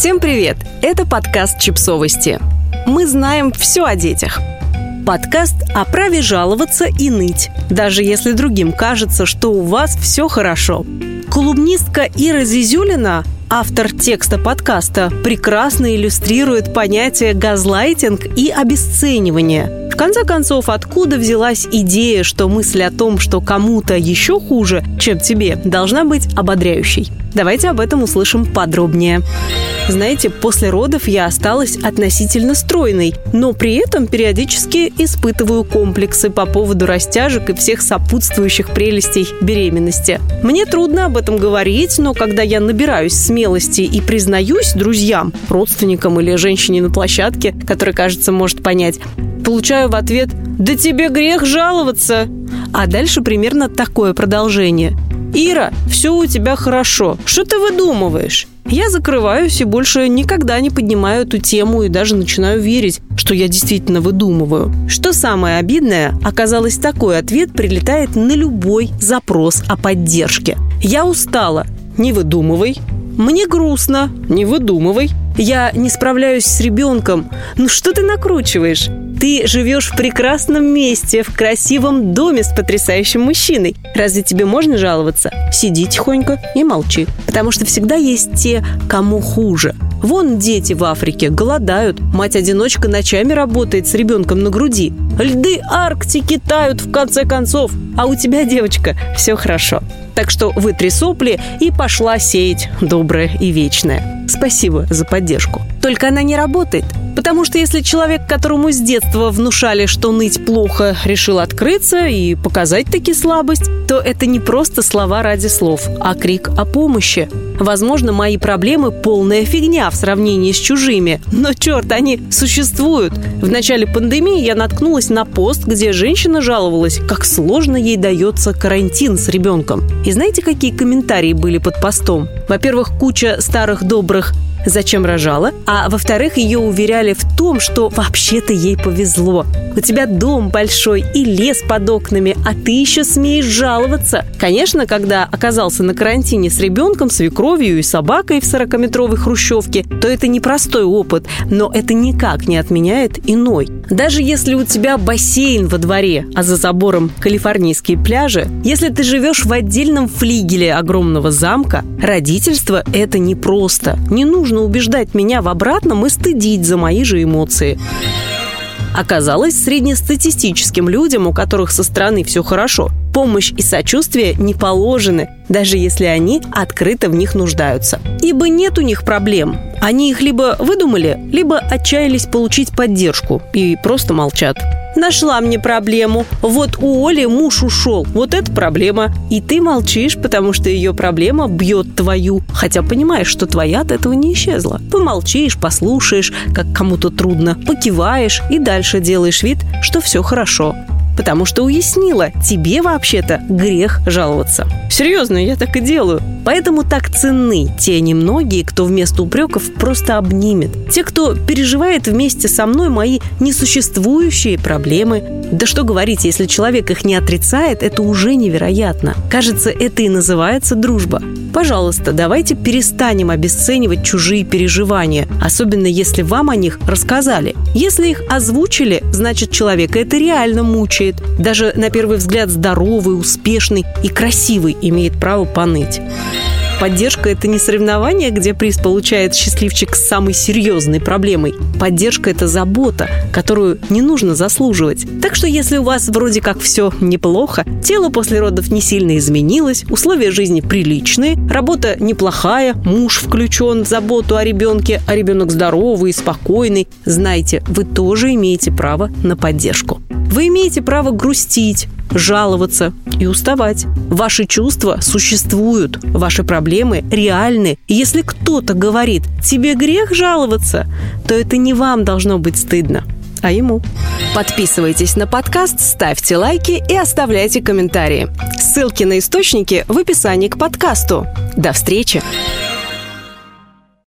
Всем привет! Это подкаст «Чипсовости». Мы знаем все о детях. Подкаст о праве жаловаться и ныть, даже если другим кажется, что у вас все хорошо. Колумнистка Ира Зизюлина автор текста подкаста, прекрасно иллюстрирует понятие газлайтинг и обесценивание. Конце концов, откуда взялась идея, что мысль о том, что кому-то еще хуже, чем тебе, должна быть ободряющей? Давайте об этом услышим подробнее. Знаете, после родов я осталась относительно стройной, но при этом периодически испытываю комплексы по поводу растяжек и всех сопутствующих прелестей беременности. Мне трудно об этом говорить, но когда я набираюсь смелости и признаюсь друзьям, родственникам или женщине на площадке, которая, кажется, может понять, получаю в ответ «Да тебе грех жаловаться!» А дальше примерно такое продолжение – «Ира, все у тебя хорошо. Что ты выдумываешь?» Я закрываюсь и больше никогда не поднимаю эту тему и даже начинаю верить, что я действительно выдумываю. Что самое обидное, оказалось такой ответ прилетает на любой запрос о поддержке. Я устала. Не выдумывай. Мне грустно. Не выдумывай. Я не справляюсь с ребенком. Ну что ты накручиваешь? Ты живешь в прекрасном месте, в красивом доме с потрясающим мужчиной. Разве тебе можно жаловаться? Сиди тихонько и молчи. Потому что всегда есть те, кому хуже. Вон дети в Африке голодают. Мать-одиночка ночами работает с ребенком на груди. Льды Арктики тают в конце концов. А у тебя, девочка, все хорошо. Так что вытри сопли и пошла сеять доброе и вечное. Спасибо за поддержку. Только она не работает. Потому что если человек, которому с детства внушали, что ныть плохо, решил открыться и показать таки слабость, то это не просто слова ради слов, а крик о помощи. Возможно, мои проблемы полная фигня в сравнении с чужими, но черт, они существуют. В начале пандемии я наткнулась на пост, где женщина жаловалась, как сложно ей дается карантин с ребенком. И знаете, какие комментарии были под постом? Во-первых, куча старых добрых зачем рожала, а во-вторых, ее уверяли в том, что вообще-то ей повезло. У тебя дом большой и лес под окнами, а ты еще смеешь жаловаться. Конечно, когда оказался на карантине с ребенком, свекровью и собакой в 40-метровой хрущевке, то это непростой опыт, но это никак не отменяет иной. Даже если у тебя бассейн во дворе, а за забором калифорнийские пляжи, если ты живешь в отдельном флигеле огромного замка, родительство – это непросто. Не нужно убеждать меня в обратном и стыдить за мои же эмоции. Оказалось, среднестатистическим людям, у которых со стороны все хорошо, помощь и сочувствие не положены, даже если они открыто в них нуждаются. Ибо нет у них проблем. Они их либо выдумали, либо отчаялись получить поддержку и просто молчат. Нашла мне проблему. Вот у Оли муж ушел. Вот это проблема. И ты молчишь, потому что ее проблема бьет твою. Хотя понимаешь, что твоя от этого не исчезла. Помолчишь, послушаешь, как кому-то трудно, покиваешь и дальше делаешь вид, что все хорошо потому что уяснила, тебе вообще-то грех жаловаться. Серьезно, я так и делаю. Поэтому так ценны те немногие, кто вместо упреков просто обнимет. Те, кто переживает вместе со мной мои несуществующие проблемы. Да что говорить, если человек их не отрицает, это уже невероятно. Кажется, это и называется дружба. Пожалуйста, давайте перестанем обесценивать чужие переживания, особенно если вам о них рассказали. Если их озвучили, значит человека это реально мучает работает, даже на первый взгляд здоровый, успешный и красивый имеет право поныть. Поддержка – это не соревнование, где приз получает счастливчик с самой серьезной проблемой. Поддержка – это забота, которую не нужно заслуживать. Так что если у вас вроде как все неплохо, тело после родов не сильно изменилось, условия жизни приличные, работа неплохая, муж включен в заботу о ребенке, а ребенок здоровый и спокойный, знайте, вы тоже имеете право на поддержку. Вы имеете право грустить, жаловаться и уставать. Ваши чувства существуют, ваши проблемы реальны. И если кто-то говорит «тебе грех жаловаться», то это не вам должно быть стыдно, а ему. Подписывайтесь на подкаст, ставьте лайки и оставляйте комментарии. Ссылки на источники в описании к подкасту. До встречи!